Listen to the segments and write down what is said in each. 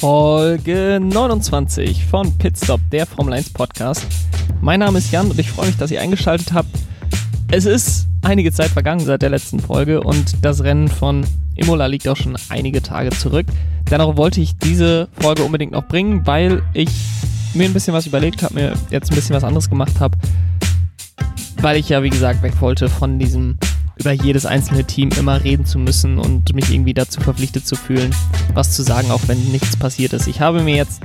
Folge 29 von Pitstop, der Formel 1 Podcast. Mein Name ist Jan und ich freue mich, dass ihr eingeschaltet habt. Es ist einige Zeit vergangen seit der letzten Folge und das Rennen von Imola liegt auch schon einige Tage zurück. Dennoch wollte ich diese Folge unbedingt noch bringen, weil ich mir ein bisschen was überlegt habe, mir jetzt ein bisschen was anderes gemacht habe, weil ich ja, wie gesagt, weg wollte von diesem über jedes einzelne Team immer reden zu müssen und mich irgendwie dazu verpflichtet zu fühlen, was zu sagen, auch wenn nichts passiert ist. Ich habe mir jetzt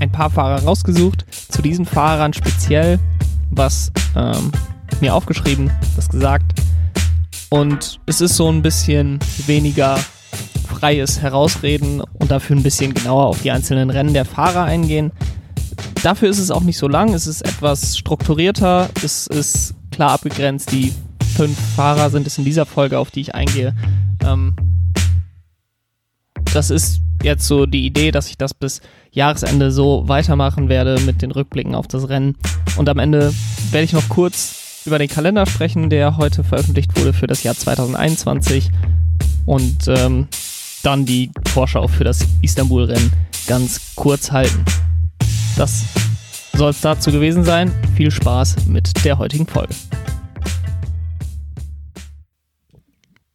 ein paar Fahrer rausgesucht, zu diesen Fahrern speziell was ähm, mir aufgeschrieben, das gesagt. Und es ist so ein bisschen weniger freies Herausreden und dafür ein bisschen genauer auf die einzelnen Rennen der Fahrer eingehen. Dafür ist es auch nicht so lang, es ist etwas strukturierter, es ist klar abgegrenzt, die fünf Fahrer sind es in dieser Folge, auf die ich eingehe. Ähm, das ist jetzt so die Idee, dass ich das bis Jahresende so weitermachen werde mit den Rückblicken auf das Rennen. Und am Ende werde ich noch kurz über den Kalender sprechen, der heute veröffentlicht wurde für das Jahr 2021. Und ähm, dann die Vorschau für das Istanbul-Rennen ganz kurz halten. Das soll es dazu gewesen sein. Viel Spaß mit der heutigen Folge.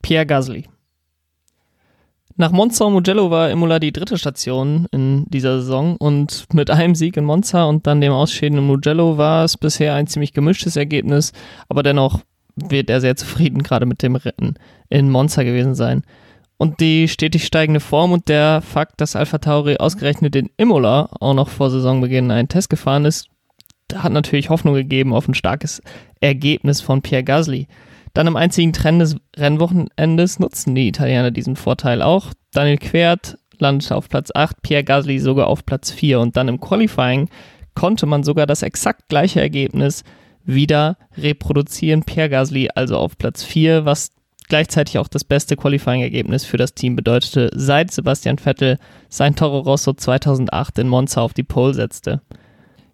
Pierre Gasly. Nach Monza und Mugello war Imola die dritte Station in dieser Saison und mit einem Sieg in Monza und dann dem Ausschäden in Mugello war es bisher ein ziemlich gemischtes Ergebnis, aber dennoch wird er sehr zufrieden gerade mit dem Rennen in Monza gewesen sein. Und die stetig steigende Form und der Fakt, dass Alpha Tauri ausgerechnet in Imola auch noch vor Saisonbeginn einen Test gefahren ist, hat natürlich Hoffnung gegeben auf ein starkes Ergebnis von Pierre Gasly. Dann im einzigen Trend des Rennwochenendes nutzen die Italiener diesen Vorteil auch. Daniel Quert landete auf Platz 8, Pierre Gasly sogar auf Platz 4 und dann im Qualifying konnte man sogar das exakt gleiche Ergebnis wieder reproduzieren. Pierre Gasly also auf Platz 4, was gleichzeitig auch das beste Qualifying-Ergebnis für das Team bedeutete, seit Sebastian Vettel sein Toro Rosso 2008 in Monza auf die Pole setzte.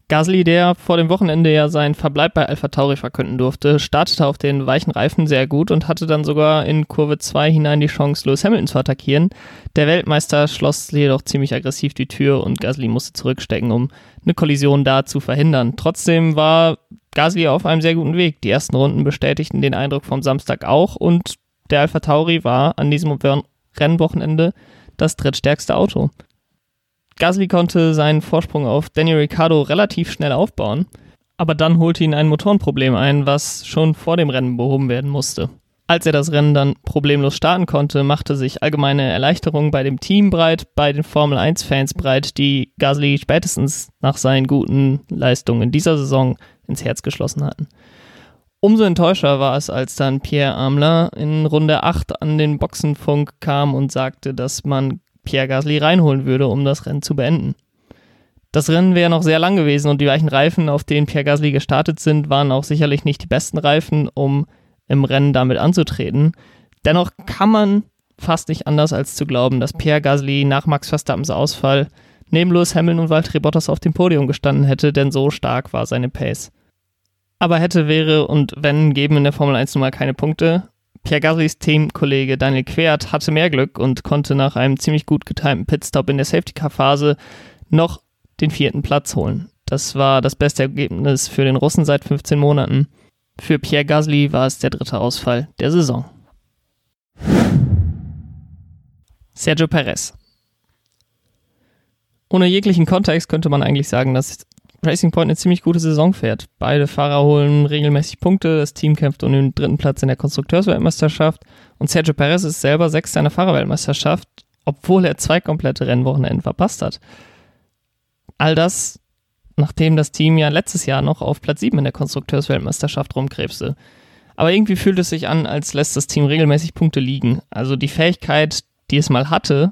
Gasly, der vor dem Wochenende ja seinen Verbleib bei Alpha Tauri verkünden durfte, startete auf den weichen Reifen sehr gut und hatte dann sogar in Kurve 2 hinein die Chance, Lewis Hamilton zu attackieren. Der Weltmeister schloss jedoch ziemlich aggressiv die Tür und Gasly musste zurückstecken, um eine Kollision da zu verhindern. Trotzdem war Gasly auf einem sehr guten Weg. Die ersten Runden bestätigten den Eindruck vom Samstag auch und der Alpha Tauri war an diesem Rennwochenende das drittstärkste Auto. Gasly konnte seinen Vorsprung auf Daniel Ricciardo relativ schnell aufbauen, aber dann holte ihn ein Motorenproblem ein, was schon vor dem Rennen behoben werden musste. Als er das Rennen dann problemlos starten konnte, machte sich allgemeine Erleichterung bei dem Team breit, bei den Formel 1-Fans breit, die Gasly spätestens nach seinen guten Leistungen in dieser Saison ins Herz geschlossen hatten. Umso enttäuscher war es, als dann Pierre Amler in Runde 8 an den Boxenfunk kam und sagte, dass man Pierre Gasly reinholen würde, um das Rennen zu beenden. Das Rennen wäre noch sehr lang gewesen und die weichen Reifen, auf denen Pierre Gasly gestartet sind, waren auch sicherlich nicht die besten Reifen, um im Rennen damit anzutreten. Dennoch kann man fast nicht anders als zu glauben, dass Pierre Gasly nach Max Verstappens Ausfall neben Lewis Hamilton und Valtteri Bottas auf dem Podium gestanden hätte, denn so stark war seine Pace. Aber hätte, wäre und wenn, geben in der Formel 1 nun mal keine Punkte. Pierre Gaslys Teamkollege Daniel Quert hatte mehr Glück und konnte nach einem ziemlich gut getimten Pitstop in der Safety-Car-Phase noch den vierten Platz holen. Das war das beste Ergebnis für den Russen seit 15 Monaten. Für Pierre Gasly war es der dritte Ausfall der Saison. Sergio Perez. Ohne jeglichen Kontext könnte man eigentlich sagen, dass Racing Point eine ziemlich gute Saison fährt. Beide Fahrer holen regelmäßig Punkte, das Team kämpft um den dritten Platz in der Konstrukteursweltmeisterschaft und Sergio Perez ist selber Sechster in der Fahrerweltmeisterschaft, obwohl er zwei komplette Rennwochenenden verpasst hat. All das, nachdem das Team ja letztes Jahr noch auf Platz 7 in der Konstrukteursweltmeisterschaft rumkrebste. Aber irgendwie fühlt es sich an, als lässt das Team regelmäßig Punkte liegen. Also die Fähigkeit, die es mal hatte,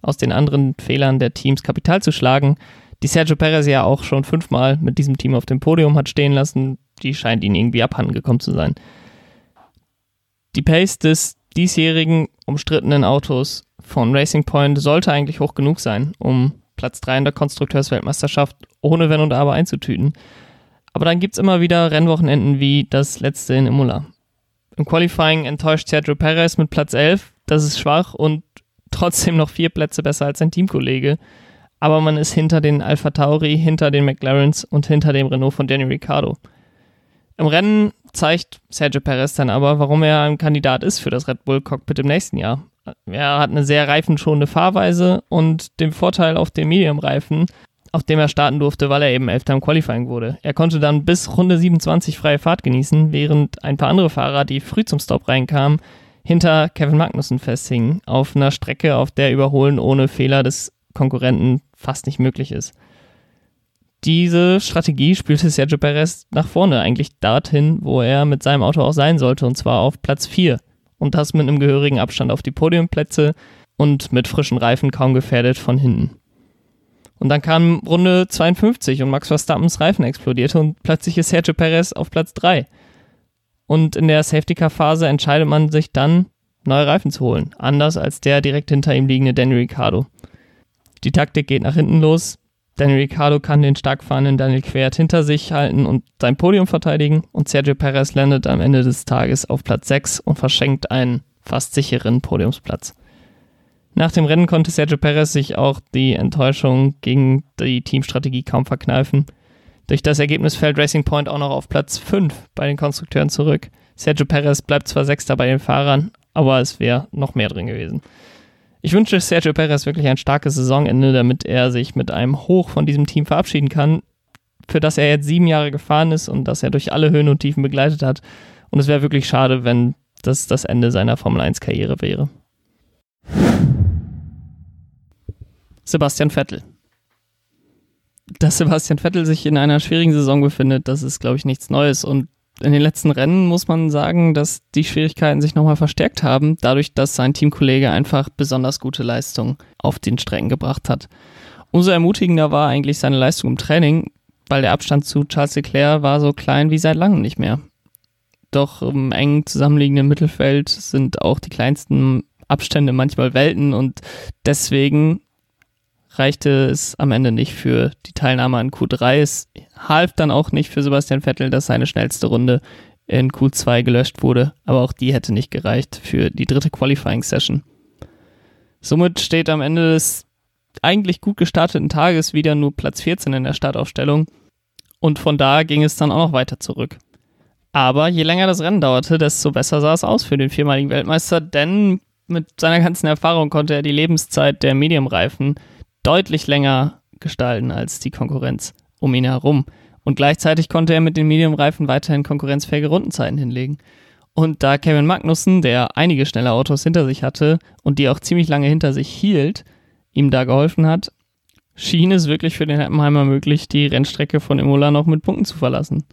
aus den anderen Fehlern der Teams Kapital zu schlagen, die Sergio Perez ja auch schon fünfmal mit diesem Team auf dem Podium hat stehen lassen, die scheint ihnen irgendwie abhanden gekommen zu sein. Die Pace des diesjährigen umstrittenen Autos von Racing Point sollte eigentlich hoch genug sein, um Platz 3 in der Konstrukteursweltmeisterschaft ohne Wenn und Aber einzutüten. Aber dann gibt es immer wieder Rennwochenenden wie das letzte in Imola. Im Qualifying enttäuscht Sergio Perez mit Platz 11, das ist schwach und trotzdem noch vier Plätze besser als sein Teamkollege. Aber man ist hinter den Alpha Tauri, hinter den McLarens und hinter dem Renault von Danny Ricciardo. Im Rennen zeigt Sergio Perez dann aber, warum er ein Kandidat ist für das Red Bull Cockpit im nächsten Jahr. Er hat eine sehr reifenschonende Fahrweise und den Vorteil auf dem Medium-Reifen, auf dem er starten durfte, weil er eben Elfter im Qualifying wurde. Er konnte dann bis Runde 27 freie Fahrt genießen, während ein paar andere Fahrer, die früh zum Stop reinkamen, hinter Kevin Magnussen festhingen, auf einer Strecke, auf der Überholen ohne Fehler des Konkurrenten fast nicht möglich ist diese Strategie spielte Sergio Perez nach vorne, eigentlich dorthin, wo er mit seinem Auto auch sein sollte, und zwar auf Platz 4. Und das mit einem gehörigen Abstand auf die Podiumplätze und mit frischen Reifen kaum gefährdet von hinten. Und dann kam Runde 52 und Max Verstappens Reifen explodierte und plötzlich ist Sergio Perez auf Platz 3. Und in der Safety-Car-Phase entscheidet man sich dann, neue Reifen zu holen. Anders als der direkt hinter ihm liegende Danny Ricciardo. Die Taktik geht nach hinten los. Daniel Ricciardo kann den stark fahrenden Daniel Quert hinter sich halten und sein Podium verteidigen und Sergio Perez landet am Ende des Tages auf Platz 6 und verschenkt einen fast sicheren Podiumsplatz. Nach dem Rennen konnte Sergio Perez sich auch die Enttäuschung gegen die Teamstrategie kaum verkneifen. Durch das Ergebnis fällt Racing Point auch noch auf Platz 5 bei den Konstrukteuren zurück. Sergio Perez bleibt zwar Sechster bei den Fahrern, aber es wäre noch mehr drin gewesen. Ich wünsche Sergio Perez wirklich ein starkes Saisonende, damit er sich mit einem Hoch von diesem Team verabschieden kann, für das er jetzt sieben Jahre gefahren ist und das er durch alle Höhen und Tiefen begleitet hat. Und es wäre wirklich schade, wenn das das Ende seiner Formel 1-Karriere wäre. Sebastian Vettel. Dass Sebastian Vettel sich in einer schwierigen Saison befindet, das ist, glaube ich, nichts Neues. Und in den letzten Rennen muss man sagen, dass die Schwierigkeiten sich nochmal verstärkt haben, dadurch, dass sein Teamkollege einfach besonders gute Leistung auf den Strecken gebracht hat. Umso ermutigender war eigentlich seine Leistung im Training, weil der Abstand zu Charles Leclerc war so klein wie seit langem nicht mehr. Doch im eng zusammenliegenden Mittelfeld sind auch die kleinsten Abstände manchmal Welten und deswegen reichte es am Ende nicht für die Teilnahme an Q3. Es half dann auch nicht für Sebastian Vettel, dass seine schnellste Runde in Q2 gelöscht wurde, aber auch die hätte nicht gereicht für die dritte Qualifying Session. Somit steht am Ende des eigentlich gut gestarteten Tages wieder nur Platz 14 in der Startaufstellung und von da ging es dann auch noch weiter zurück. Aber je länger das Rennen dauerte, desto besser sah es aus für den viermaligen Weltmeister, denn mit seiner ganzen Erfahrung konnte er die Lebenszeit der Medium-Reifen deutlich länger gestalten als die Konkurrenz um ihn herum. Und gleichzeitig konnte er mit den Medium-Reifen weiterhin konkurrenzfähige Rundenzeiten hinlegen. Und da Kevin Magnussen, der einige schnelle Autos hinter sich hatte und die auch ziemlich lange hinter sich hielt, ihm da geholfen hat, schien es wirklich für den Heppenheimer möglich, die Rennstrecke von Imola noch mit Punkten zu verlassen.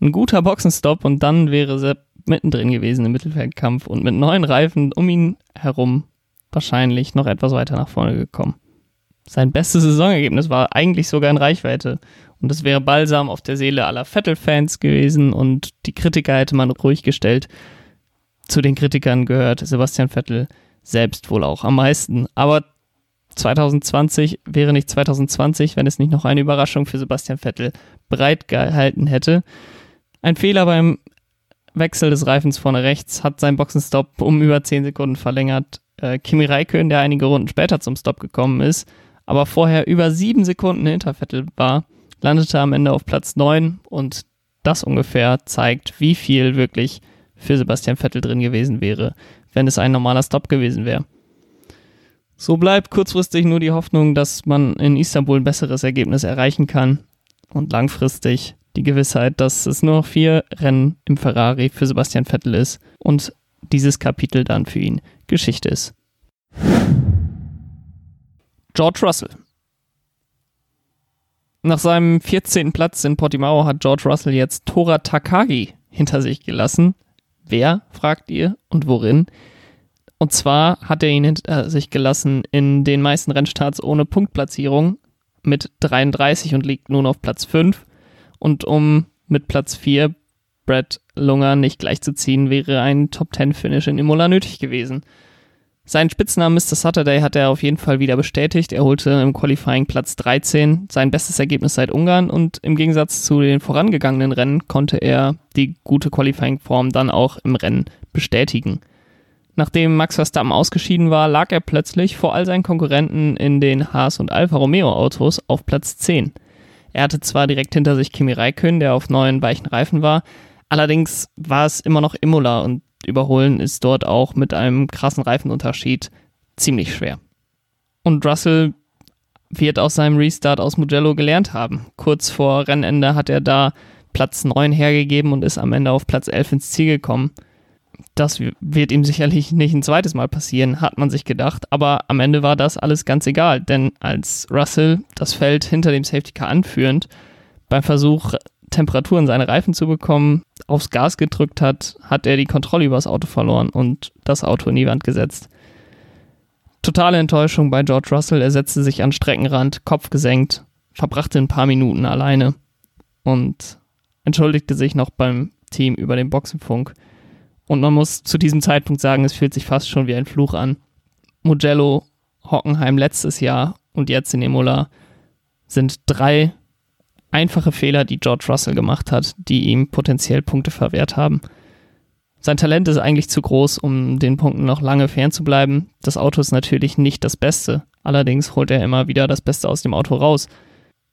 Ein guter Boxenstopp und dann wäre Sepp mittendrin gewesen im Mittelfeldkampf und mit neuen Reifen um ihn herum wahrscheinlich noch etwas weiter nach vorne gekommen. Sein bestes Saisonergebnis war eigentlich sogar in Reichweite. Und das wäre balsam auf der Seele aller Vettel-Fans gewesen und die Kritiker hätte man ruhig gestellt. Zu den Kritikern gehört Sebastian Vettel selbst wohl auch am meisten. Aber 2020 wäre nicht 2020, wenn es nicht noch eine Überraschung für Sebastian Vettel bereitgehalten hätte. Ein Fehler beim Wechsel des Reifens vorne rechts hat seinen Boxenstopp um über 10 Sekunden verlängert. Äh, Kimi Räikkönen, der einige Runden später zum Stop gekommen ist, aber vorher über sieben Sekunden hinter Vettel war, landete am Ende auf Platz 9 und das ungefähr zeigt, wie viel wirklich für Sebastian Vettel drin gewesen wäre, wenn es ein normaler Stop gewesen wäre. So bleibt kurzfristig nur die Hoffnung, dass man in Istanbul ein besseres Ergebnis erreichen kann und langfristig die Gewissheit, dass es nur noch vier Rennen im Ferrari für Sebastian Vettel ist und dieses Kapitel dann für ihn Geschichte ist. George Russell. Nach seinem 14. Platz in Portimao hat George Russell jetzt Tora Takagi hinter sich gelassen. Wer, fragt ihr, und worin? Und zwar hat er ihn hinter sich gelassen in den meisten Rennstarts ohne Punktplatzierung mit 33 und liegt nun auf Platz 5. Und um mit Platz 4 Brad Lunger nicht gleichzuziehen, wäre ein Top-10-Finish in Imola nötig gewesen. Seinen Spitznamen Mr. Saturday hat er auf jeden Fall wieder bestätigt. Er holte im Qualifying Platz 13, sein bestes Ergebnis seit Ungarn und im Gegensatz zu den vorangegangenen Rennen konnte er die gute Qualifying-Form dann auch im Rennen bestätigen. Nachdem Max Verstappen ausgeschieden war, lag er plötzlich vor all seinen Konkurrenten in den Haas und Alfa Romeo Autos auf Platz 10. Er hatte zwar direkt hinter sich Kimi Räikkönen, der auf neuen weichen Reifen war, allerdings war es immer noch Imola und Überholen ist dort auch mit einem krassen Reifenunterschied ziemlich schwer. Und Russell wird aus seinem Restart aus Mugello gelernt haben. Kurz vor Rennende hat er da Platz 9 hergegeben und ist am Ende auf Platz 11 ins Ziel gekommen. Das wird ihm sicherlich nicht ein zweites Mal passieren, hat man sich gedacht, aber am Ende war das alles ganz egal, denn als Russell das Feld hinter dem Safety Car anführend beim Versuch, Temperatur in seine Reifen zu bekommen, aufs Gas gedrückt hat, hat er die Kontrolle über das Auto verloren und das Auto in die Wand gesetzt. Totale Enttäuschung bei George Russell. Er setzte sich an Streckenrand, Kopf gesenkt, verbrachte ein paar Minuten alleine und entschuldigte sich noch beim Team über den Boxenfunk. Und man muss zu diesem Zeitpunkt sagen, es fühlt sich fast schon wie ein Fluch an. Mugello, Hockenheim letztes Jahr und jetzt in Imola sind drei einfache Fehler, die George Russell gemacht hat, die ihm potenziell Punkte verwehrt haben. Sein Talent ist eigentlich zu groß, um den Punkten noch lange fernzubleiben. Das Auto ist natürlich nicht das Beste. Allerdings holt er immer wieder das Beste aus dem Auto raus.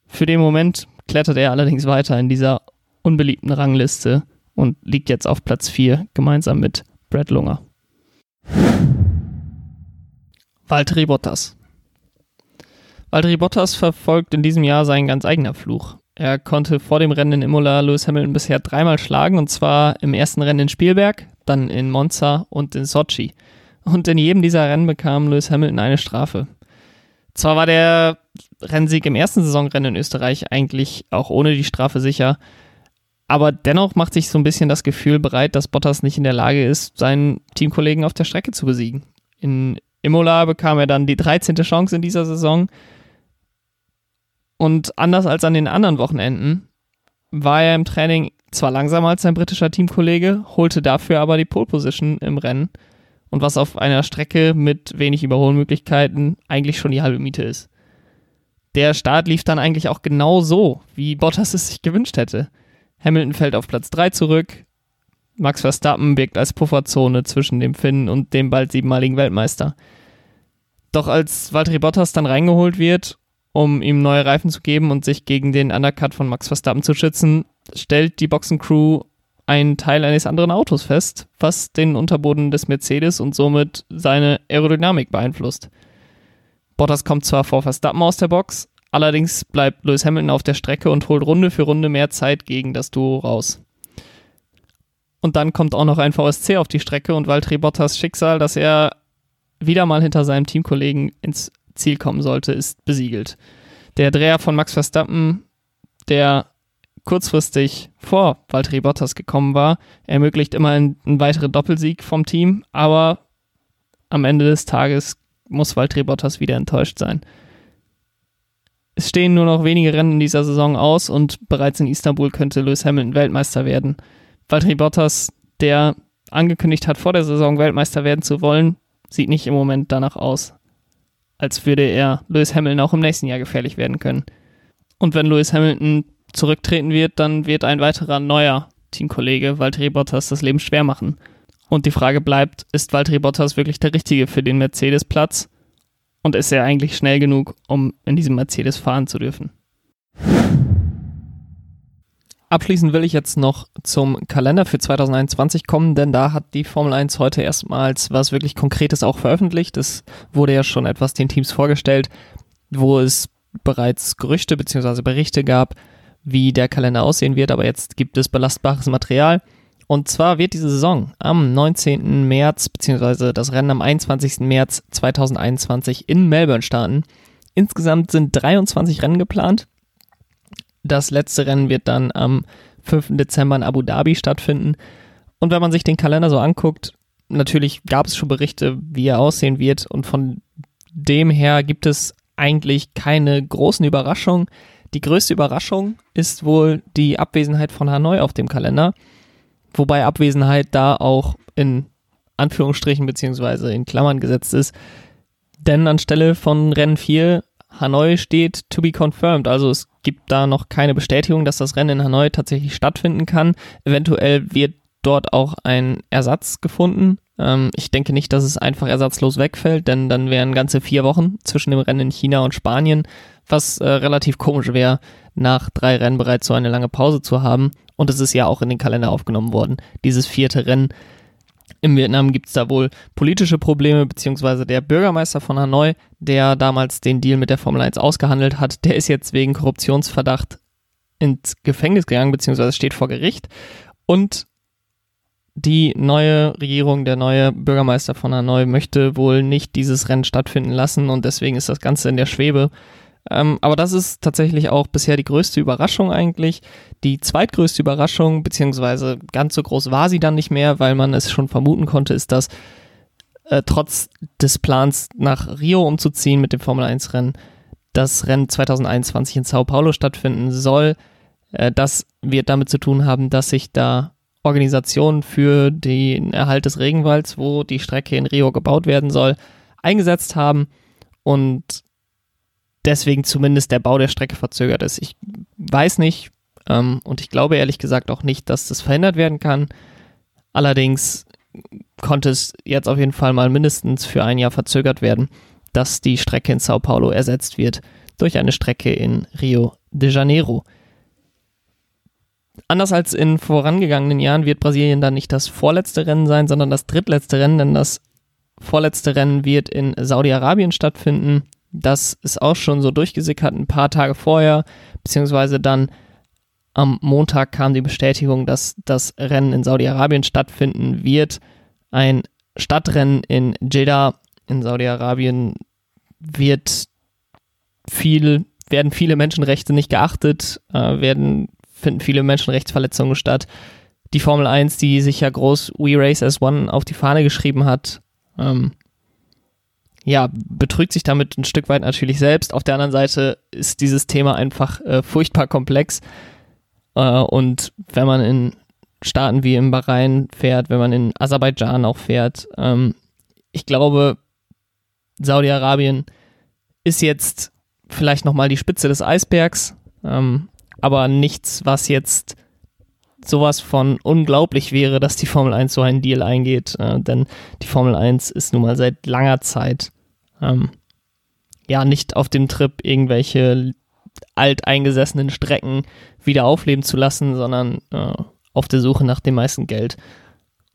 Für den Moment klettert er allerdings weiter in dieser unbeliebten Rangliste und liegt jetzt auf Platz 4 gemeinsam mit Brad Lunger. Valtteri Bottas. Valtteri Bottas verfolgt in diesem Jahr seinen ganz eigener Fluch. Er konnte vor dem Rennen in Imola Lewis Hamilton bisher dreimal schlagen, und zwar im ersten Rennen in Spielberg, dann in Monza und in Sochi. Und in jedem dieser Rennen bekam Lewis Hamilton eine Strafe. Zwar war der Rennsieg im ersten Saisonrennen in Österreich eigentlich auch ohne die Strafe sicher, aber dennoch macht sich so ein bisschen das Gefühl bereit, dass Bottas nicht in der Lage ist, seinen Teamkollegen auf der Strecke zu besiegen. In Imola bekam er dann die 13. Chance in dieser Saison und anders als an den anderen Wochenenden war er im Training zwar langsamer als sein britischer Teamkollege, holte dafür aber die Pole Position im Rennen und was auf einer Strecke mit wenig Überholmöglichkeiten eigentlich schon die halbe Miete ist. Der Start lief dann eigentlich auch genau so, wie Bottas es sich gewünscht hätte. Hamilton fällt auf Platz 3 zurück, Max Verstappen wirkt als Pufferzone zwischen dem Finn und dem bald siebenmaligen Weltmeister. Doch als Valtteri Bottas dann reingeholt wird um ihm neue Reifen zu geben und sich gegen den Undercut von Max Verstappen zu schützen, stellt die Boxencrew einen Teil eines anderen Autos fest, was den Unterboden des Mercedes und somit seine Aerodynamik beeinflusst. Bottas kommt zwar vor Verstappen aus der Box, allerdings bleibt Lewis Hamilton auf der Strecke und holt Runde für Runde mehr Zeit gegen das Duo raus. Und dann kommt auch noch ein VSC auf die Strecke und Valtteri Bottas Schicksal, dass er wieder mal hinter seinem Teamkollegen ins Ziel kommen sollte, ist besiegelt. Der Dreher von Max Verstappen, der kurzfristig vor Valtteri Bottas gekommen war, ermöglicht immer einen, weiteren Doppelsieg vom Team, aber am Ende des Tages muss Valtteri Bottas wieder enttäuscht sein. Es stehen nur noch wenige Rennen in dieser Saison aus und bereits in Istanbul könnte Lewis Hamilton Weltmeister werden. Valtteri Bottas, der angekündigt hat, vor der Saison Weltmeister werden zu wollen, sieht nicht im Moment danach aus als würde er Lewis Hamilton auch im nächsten Jahr gefährlich werden können. Und wenn Lewis Hamilton zurücktreten wird, dann wird ein weiterer neuer Teamkollege Valtteri Bottas das Leben schwer machen. Und die Frage bleibt, ist Valtteri Bottas wirklich der Richtige für den Mercedes-Platz? Und ist er eigentlich schnell genug, um in diesem Mercedes fahren zu dürfen? Abschließend will ich jetzt noch zum Kalender für 2021 kommen, denn da hat die Formel 1 heute erstmals was wirklich Konkretes auch veröffentlicht. Es wurde ja schon etwas den Teams vorgestellt, wo es bereits Gerüchte bzw. Berichte gab, wie der Kalender aussehen wird, aber jetzt gibt es belastbares Material. Und zwar wird diese Saison am 19. März bzw. das Rennen am 21. März 2021 in Melbourne starten. Insgesamt sind 23 Rennen geplant. Das letzte Rennen wird dann am 5. Dezember in Abu Dhabi stattfinden. Und wenn man sich den Kalender so anguckt, natürlich gab es schon Berichte, wie er aussehen wird. Und von dem her gibt es eigentlich keine großen Überraschungen. Die größte Überraschung ist wohl die Abwesenheit von Hanoi auf dem Kalender. Wobei Abwesenheit da auch in Anführungsstrichen beziehungsweise in Klammern gesetzt ist. Denn anstelle von Rennen 4 Hanoi steht to be confirmed. Also es gibt da noch keine Bestätigung, dass das Rennen in Hanoi tatsächlich stattfinden kann. Eventuell wird dort auch ein Ersatz gefunden. Ähm, ich denke nicht, dass es einfach ersatzlos wegfällt, denn dann wären ganze vier Wochen zwischen dem Rennen in China und Spanien, was äh, relativ komisch wäre, nach drei Rennen bereits so eine lange Pause zu haben. Und es ist ja auch in den Kalender aufgenommen worden, dieses vierte Rennen. Im Vietnam gibt es da wohl politische Probleme, beziehungsweise der Bürgermeister von Hanoi, der damals den Deal mit der Formel 1 ausgehandelt hat, der ist jetzt wegen Korruptionsverdacht ins Gefängnis gegangen, beziehungsweise steht vor Gericht. Und die neue Regierung, der neue Bürgermeister von Hanoi möchte wohl nicht dieses Rennen stattfinden lassen und deswegen ist das Ganze in der Schwebe. Ähm, aber das ist tatsächlich auch bisher die größte Überraschung eigentlich. Die zweitgrößte Überraschung, beziehungsweise ganz so groß war sie dann nicht mehr, weil man es schon vermuten konnte, ist, dass äh, trotz des Plans nach Rio umzuziehen mit dem Formel 1 Rennen, das Rennen 2021 in Sao Paulo stattfinden soll. Äh, das wird damit zu tun haben, dass sich da Organisationen für den Erhalt des Regenwalds, wo die Strecke in Rio gebaut werden soll, eingesetzt haben und deswegen zumindest der Bau der Strecke verzögert ist. Ich weiß nicht ähm, und ich glaube ehrlich gesagt auch nicht, dass das verhindert werden kann. Allerdings konnte es jetzt auf jeden Fall mal mindestens für ein Jahr verzögert werden, dass die Strecke in Sao Paulo ersetzt wird durch eine Strecke in Rio de Janeiro. Anders als in vorangegangenen Jahren wird Brasilien dann nicht das vorletzte Rennen sein, sondern das drittletzte Rennen, denn das vorletzte Rennen wird in Saudi-Arabien stattfinden. Das ist auch schon so durchgesickert ein paar Tage vorher, beziehungsweise dann am Montag kam die Bestätigung, dass das Rennen in Saudi-Arabien stattfinden wird. Ein Stadtrennen in Jeddah in Saudi-Arabien wird viel, werden viele Menschenrechte nicht geachtet, äh, werden, finden viele Menschenrechtsverletzungen statt. Die Formel 1, die sich ja groß We Race as One auf die Fahne geschrieben hat, ähm, ja, betrügt sich damit ein Stück weit natürlich selbst. Auf der anderen Seite ist dieses Thema einfach äh, furchtbar komplex. Äh, und wenn man in Staaten wie im Bahrain fährt, wenn man in Aserbaidschan auch fährt, ähm, ich glaube, Saudi-Arabien ist jetzt vielleicht nochmal die Spitze des Eisbergs, ähm, aber nichts, was jetzt sowas von unglaublich wäre, dass die Formel 1 so einen Deal eingeht, äh, denn die Formel 1 ist nun mal seit langer Zeit ähm, ja nicht auf dem Trip irgendwelche alteingesessenen Strecken wieder aufleben zu lassen, sondern äh, auf der Suche nach dem meisten Geld.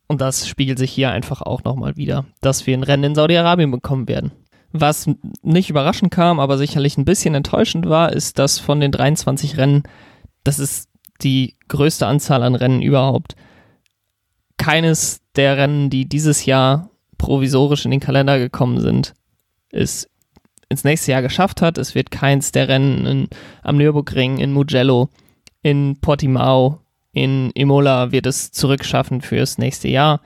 Und das spiegelt sich hier einfach auch nochmal wieder, dass wir ein Rennen in Saudi-Arabien bekommen werden. Was nicht überraschend kam, aber sicherlich ein bisschen enttäuschend war, ist, dass von den 23 Rennen, das ist die größte Anzahl an Rennen überhaupt, keines der Rennen, die dieses Jahr provisorisch in den Kalender gekommen sind, es ins nächste Jahr geschafft hat. Es wird keins der Rennen in, am Nürburgring, in Mugello, in Portimao, in Imola wird es zurückschaffen fürs nächste Jahr.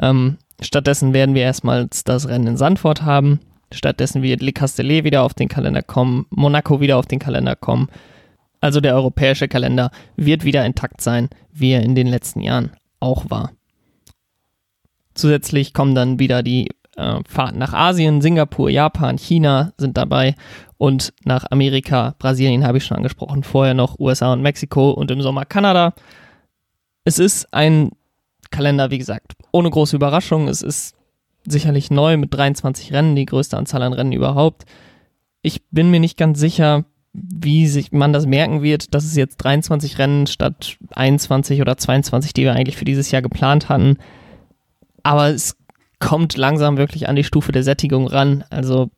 Ähm, stattdessen werden wir erstmals das Rennen in Sandford haben. Stattdessen wird Le Castellet wieder auf den Kalender kommen, Monaco wieder auf den Kalender kommen. Also der europäische Kalender wird wieder intakt sein, wie er in den letzten Jahren auch war. Zusätzlich kommen dann wieder die äh, Fahrten nach Asien, Singapur, Japan, China sind dabei und nach Amerika, Brasilien habe ich schon angesprochen, vorher noch USA und Mexiko und im Sommer Kanada. Es ist ein Kalender, wie gesagt, ohne große Überraschung. Es ist sicherlich neu mit 23 Rennen, die größte Anzahl an Rennen überhaupt. Ich bin mir nicht ganz sicher, wie sich man das merken wird, dass es jetzt 23 Rennen statt 21 oder 22, die wir eigentlich für dieses Jahr geplant hatten. Aber es kommt langsam wirklich an die Stufe der Sättigung ran. Also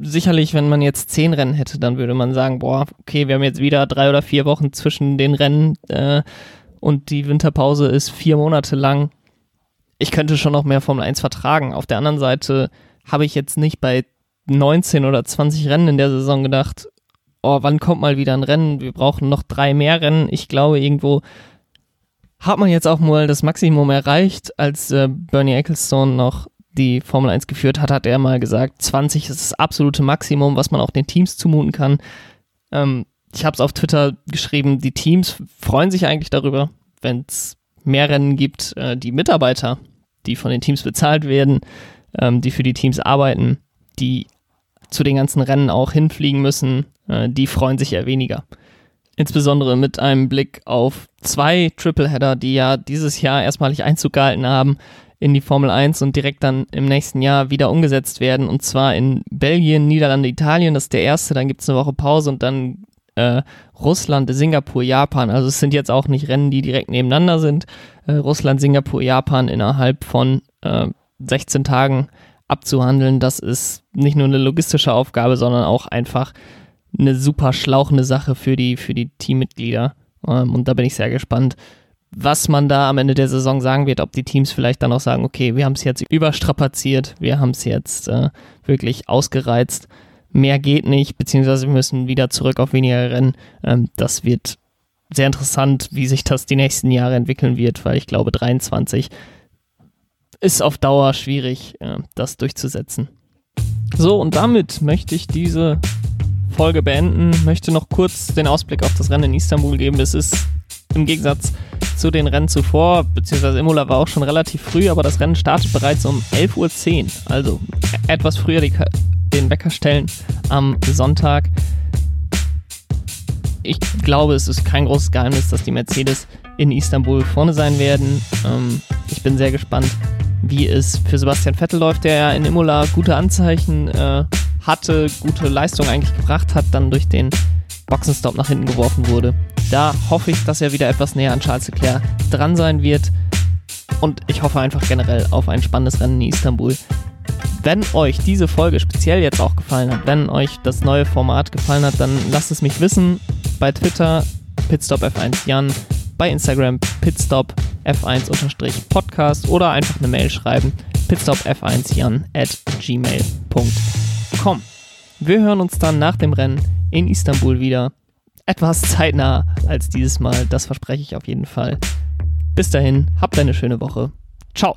sicherlich, wenn man jetzt zehn Rennen hätte, dann würde man sagen, boah, okay, wir haben jetzt wieder drei oder vier Wochen zwischen den Rennen äh, und die Winterpause ist vier Monate lang. Ich könnte schon noch mehr Formel 1 vertragen. Auf der anderen Seite habe ich jetzt nicht bei 19 oder 20 Rennen in der Saison gedacht, oh, wann kommt mal wieder ein Rennen? Wir brauchen noch drei mehr Rennen. Ich glaube, irgendwo hat man jetzt auch mal das Maximum erreicht, als äh, Bernie Ecclestone noch die Formel 1 geführt hat, hat er mal gesagt, 20 ist das absolute Maximum, was man auch den Teams zumuten kann. Ähm, ich habe es auf Twitter geschrieben, die Teams freuen sich eigentlich darüber, wenn es mehr Rennen gibt. Äh, die Mitarbeiter, die von den Teams bezahlt werden, ähm, die für die Teams arbeiten, die zu den ganzen Rennen auch hinfliegen müssen, äh, die freuen sich eher weniger. Insbesondere mit einem Blick auf zwei Tripleheader, die ja dieses Jahr erstmalig Einzug gehalten haben in die Formel 1 und direkt dann im nächsten Jahr wieder umgesetzt werden. Und zwar in Belgien, Niederlande, Italien. Das ist der erste. Dann gibt es eine Woche Pause und dann äh, Russland, Singapur, Japan. Also es sind jetzt auch nicht Rennen, die direkt nebeneinander sind. Äh, Russland, Singapur, Japan innerhalb von äh, 16 Tagen abzuhandeln. Das ist nicht nur eine logistische Aufgabe, sondern auch einfach eine super schlauchende Sache für die, für die Teammitglieder. Ähm, und da bin ich sehr gespannt, was man da am Ende der Saison sagen wird, ob die Teams vielleicht dann auch sagen, okay, wir haben es jetzt überstrapaziert, wir haben es jetzt äh, wirklich ausgereizt, mehr geht nicht, beziehungsweise wir müssen wieder zurück auf weniger Rennen. Ähm, das wird sehr interessant, wie sich das die nächsten Jahre entwickeln wird, weil ich glaube, 23 ist auf Dauer schwierig, äh, das durchzusetzen. So, und damit möchte ich diese Folge beenden, möchte noch kurz den Ausblick auf das Rennen in Istanbul geben. Es ist im Gegensatz zu den Rennen zuvor, beziehungsweise Imola war auch schon relativ früh, aber das Rennen startet bereits um 11.10 Uhr, also etwas früher die, den Wecker stellen am Sonntag. Ich glaube, es ist kein großes Geheimnis, dass die Mercedes in Istanbul vorne sein werden. Ähm, ich bin sehr gespannt, wie es für Sebastian Vettel läuft, der ja in Imola gute Anzeichen äh, hatte, gute Leistung eigentlich gebracht hat, dann durch den Boxenstopp nach hinten geworfen wurde. Da hoffe ich, dass er wieder etwas näher an Charles Leclerc dran sein wird. Und ich hoffe einfach generell auf ein spannendes Rennen in Istanbul. Wenn euch diese Folge speziell jetzt auch gefallen hat, wenn euch das neue Format gefallen hat, dann lasst es mich wissen. Bei Twitter pitstopf1 Jan, bei Instagram pitstopf1-podcast oder einfach eine Mail schreiben pitstopf1jan at gmail.com. Wir hören uns dann nach dem Rennen in Istanbul wieder. Etwas zeitnah als dieses Mal, das verspreche ich auf jeden Fall. Bis dahin, habt eine schöne Woche. Ciao.